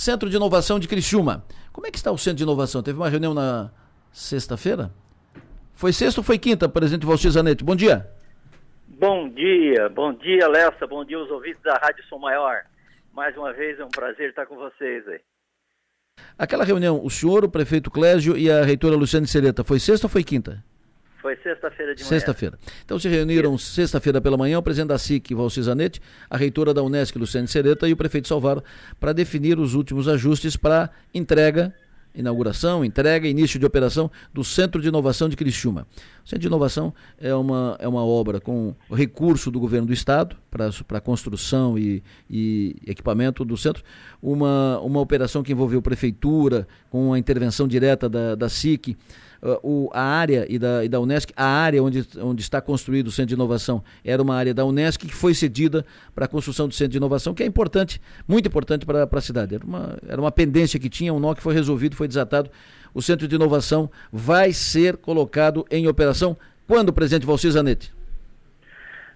Centro de Inovação de Criciúma. Como é que está o Centro de Inovação? Teve uma reunião na sexta-feira? Foi sexta ou foi quinta, presidente Valcir Zanetti? Bom dia. Bom dia, bom dia, Lessa, bom dia os ouvintes da Rádio Som Maior. Mais uma vez é um prazer estar com vocês aí. Aquela reunião, o senhor, o prefeito Clésio e a reitora Luciane Sereta, foi sexta ou foi quinta? Foi sexta-feira de manhã. Sexta-feira. Então se reuniram sexta-feira pela manhã o presidente da SIC, Valci Zanetti, a reitora da Unesc, Luciane Sereta, e o prefeito Salvaro, para definir os últimos ajustes para entrega inauguração, entrega e início de operação do Centro de Inovação de Criciúma. O Centro de Inovação é uma, é uma obra com recurso do governo do Estado para construção e, e, equipamento do centro, uma, uma operação que envolveu prefeitura, com a intervenção direta da, da SIC, o, a área e da, e da Unesc, a área onde, onde está construído o Centro de Inovação era uma área da Unesc que foi cedida para a construção do Centro de Inovação, que é importante, muito importante para a cidade. Era uma, era uma pendência que tinha, um nó que foi resolvido, foi desatado. O Centro de Inovação vai ser colocado em operação quando, presidente Valcir Zanetti?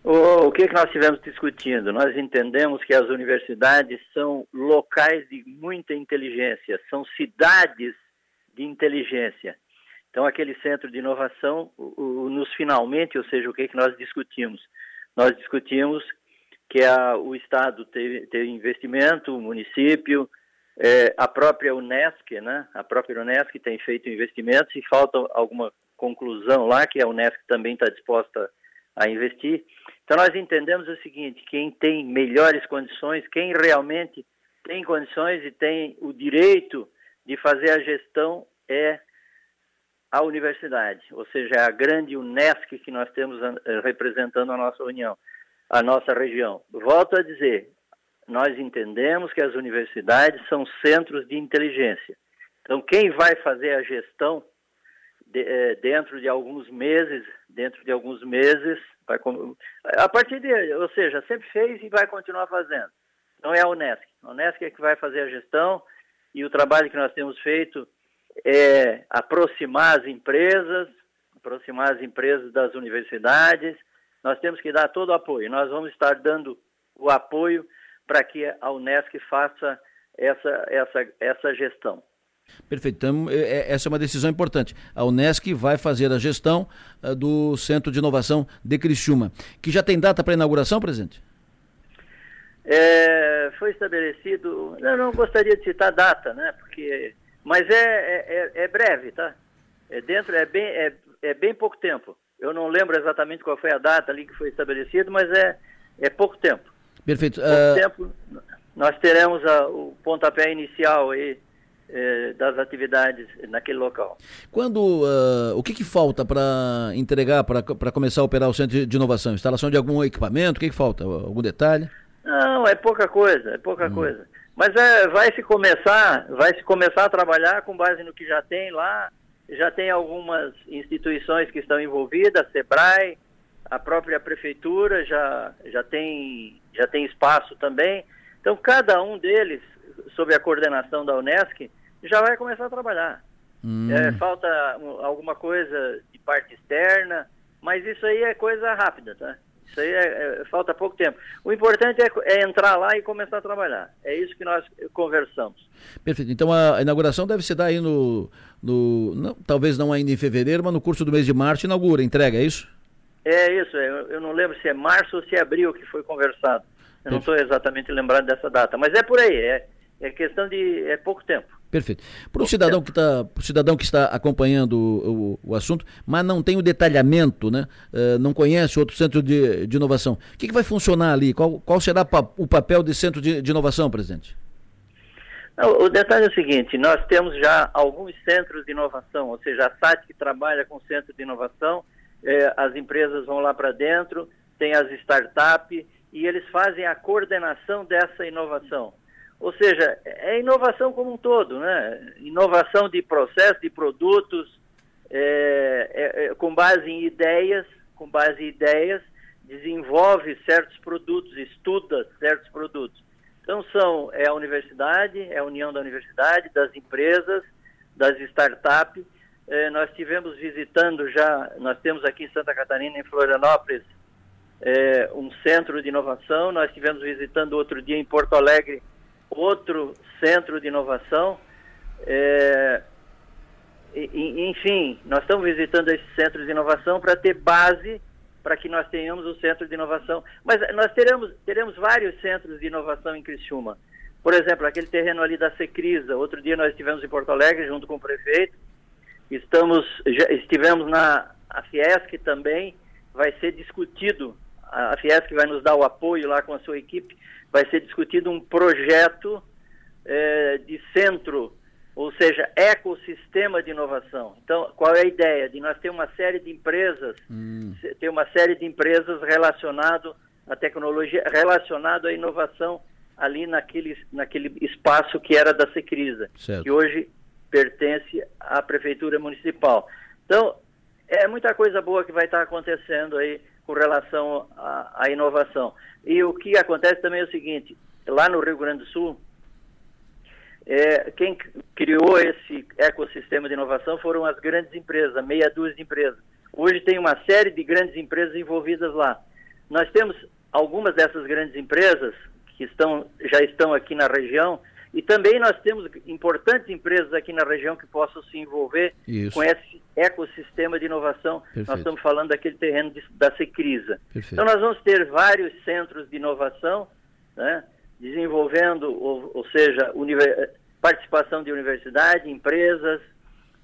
O, que, que nós estivemos discutindo? Nós entendemos que as universidades são locais de muita inteligência, são cidades de inteligência. Então, aquele centro de inovação, o, o, nos finalmente, ou seja, o que, que nós discutimos? Nós discutimos que a, o Estado teve investimento, o município, é, a própria Unesc, né? A própria Unesc tem feito investimentos e falta alguma conclusão lá que a Unesc também está disposta a investir. Então nós entendemos o seguinte: quem tem melhores condições, quem realmente tem condições e tem o direito de fazer a gestão é a universidade, ou seja, a grande Unesc que nós temos eh, representando a nossa União, a nossa região. Volto a dizer, nós entendemos que as universidades são centros de inteligência. Então, quem vai fazer a gestão de, é, dentro de alguns meses, dentro de alguns meses, vai, a partir de, ou seja, sempre fez e vai continuar fazendo. Não é a Unesc. A Unesc é que vai fazer a gestão e o trabalho que nós temos feito é aproximar as empresas, aproximar as empresas das universidades. Nós temos que dar todo o apoio. Nós vamos estar dando o apoio para que a Unesc faça essa, essa, essa gestão. Perfeito. Então, é, é, essa é uma decisão importante. A Unesc vai fazer a gestão uh, do Centro de Inovação de Criciúma, que já tem data para inauguração, presidente? É, foi estabelecido. Eu não gostaria de citar data, né? Porque mas é, é, é, é breve, tá? É dentro, é bem, é, é bem pouco tempo. Eu não lembro exatamente qual foi a data ali que foi estabelecido, mas é, é pouco tempo. Perfeito. Pouco uh... tempo, nós teremos a, o pontapé inicial aí eh, das atividades naquele local. Quando uh, o que, que falta para entregar, para começar a operar o centro de inovação? Instalação de algum equipamento? O que, que falta? Algum detalhe? Não, é pouca coisa, é pouca hum. coisa. Mas é, vai se começar, vai se começar a trabalhar com base no que já tem lá. Já tem algumas instituições que estão envolvidas, Sebrae, a própria prefeitura já, já, tem, já tem espaço também. Então, cada um deles, sob a coordenação da Unesc, já vai começar a trabalhar. Hum. É, falta alguma coisa de parte externa, mas isso aí é coisa rápida, tá? Isso aí é, é, falta pouco tempo. O importante é, é, entrar lá e começar a trabalhar. É isso que nós conversamos. Perfeito. Então a inauguração deve se dar aí no. no não, talvez não ainda em fevereiro, mas no curso do mês de março inaugura, entrega, é isso? É isso. É, eu, eu não lembro se é março ou se é abril que foi conversado. Eu Perfeito. não estou exatamente lembrado dessa data. Mas é por aí. É, é questão de. é pouco tempo. Perfeito. Para o cidadão que está, cidadão que está acompanhando o, o, o, assunto, mas não tem o detalhamento, né? Uh, não conhece outro centro de, de inovação. O que, que, vai funcionar ali? Qual, qual será pa, o papel de centro de, de inovação, presidente? Não, o detalhe é o seguinte: nós temos já alguns centros de inovação, ou seja, a SAT que trabalha com centro de inovação, eh, as empresas vão lá para dentro, tem as startups e eles fazem a coordenação dessa inovação. Ou seja, é inovação como um todo, né? Inovação de processo, de produtos, é, é, é, com base em ideias, com base em ideias, desenvolve certos produtos, estuda certos produtos. Então são é a universidade, é a união da universidade, das empresas, das startups. É, nós tivemos visitando já, nós temos aqui em Santa Catarina, em Florianópolis, é, um centro de inovação. Nós tivemos visitando outro dia em Porto Alegre outro centro de inovação. É, enfim, nós estamos visitando esses centros de inovação para ter base para que nós tenhamos o centro de inovação. Mas nós teremos, teremos vários centros de inovação em Criciúma. Por exemplo, aquele terreno ali da Secrisa. Outro dia nós estivemos em Porto Alegre junto com o prefeito. Estamos, já estivemos na Fiesc também. Vai ser discutido, a Fiesc vai nos dar o apoio lá com a sua equipe. Vai ser discutido um projeto é, de centro ou seja, ecossistema de inovação. Então, qual é a ideia? De nós ter uma série de empresas, hum. ter uma série de empresas relacionado à tecnologia, relacionado à inovação ali naquele, naquele espaço que era da Secrisa, certo. que hoje pertence à Prefeitura Municipal. Então, é muita coisa boa que vai estar acontecendo aí com relação à, inovação. E o que acontece também é o seguinte, lá no Rio Grande do Sul, é, quem criou esse ecossistema de inovação foram as grandes empresas, meia dúzia de empresas. Hoje tem uma série de grandes empresas envolvidas lá. Nós temos algumas dessas grandes empresas que estão, já estão aqui na região e também nós temos importantes empresas aqui na região que possam se envolver Isso. com esse ecossistema de inovação. Perfeito. Nós estamos falando daquele terreno de, da Secrisa. Perfeito. Então nós vamos ter vários centros de inovação, né? desenvolvendo, ou, ou seja, participação de universidade, empresas,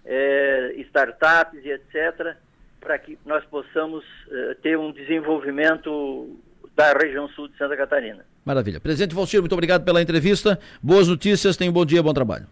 é, startups e etc., para que nós possamos é, ter um desenvolvimento da região sul de Santa Catarina. Maravilha. Presidente Valcir, muito obrigado pela entrevista. Boas notícias, tenha um bom dia, bom trabalho.